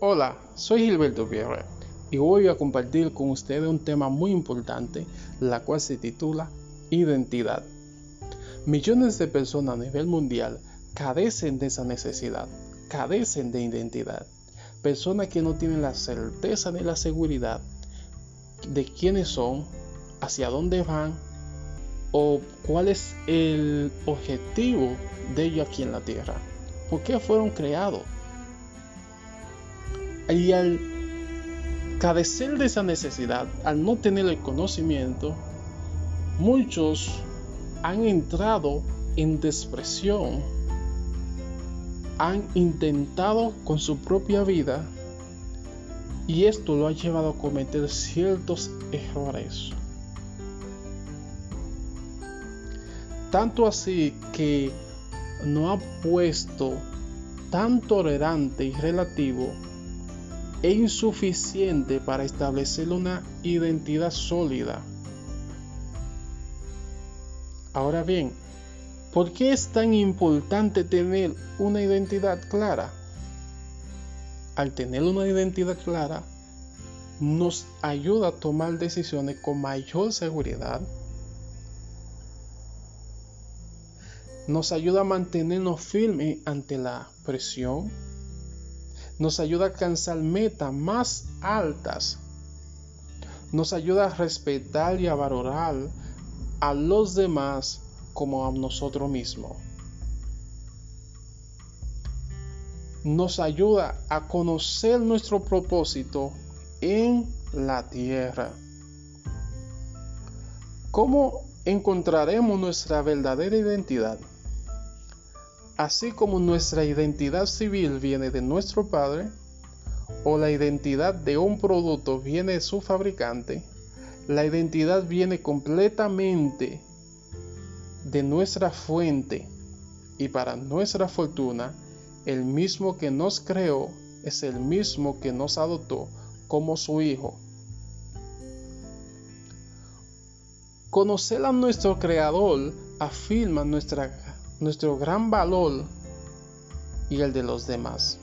Hola, soy Gilberto Pierre y voy a compartir con ustedes un tema muy importante, la cual se titula Identidad. Millones de personas a nivel mundial carecen de esa necesidad, carecen de identidad. Personas que no tienen la certeza ni la seguridad de quiénes son, hacia dónde van o cuál es el objetivo de ellos aquí en la tierra. ¿Por qué fueron creados? Y al carecer de esa necesidad, al no tener el conocimiento, muchos han entrado en depresión, han intentado con su propia vida y esto lo ha llevado a cometer ciertos errores. Tanto así que no ha puesto tan tolerante y relativo e insuficiente para establecer una identidad sólida. Ahora bien, ¿por qué es tan importante tener una identidad clara? Al tener una identidad clara, nos ayuda a tomar decisiones con mayor seguridad, nos ayuda a mantenernos firmes ante la presión, nos ayuda a alcanzar metas más altas, nos ayuda a respetar y a valorar a los demás como a nosotros mismos. Nos ayuda a conocer nuestro propósito en la tierra. ¿Cómo encontraremos nuestra verdadera identidad? Así como nuestra identidad civil viene de nuestro Padre, o la identidad de un producto viene de su fabricante, la identidad viene completamente de nuestra fuente y para nuestra fortuna, el mismo que nos creó es el mismo que nos adoptó como su hijo. Conocer a nuestro creador afirma nuestra nuestro gran valor y el de los demás.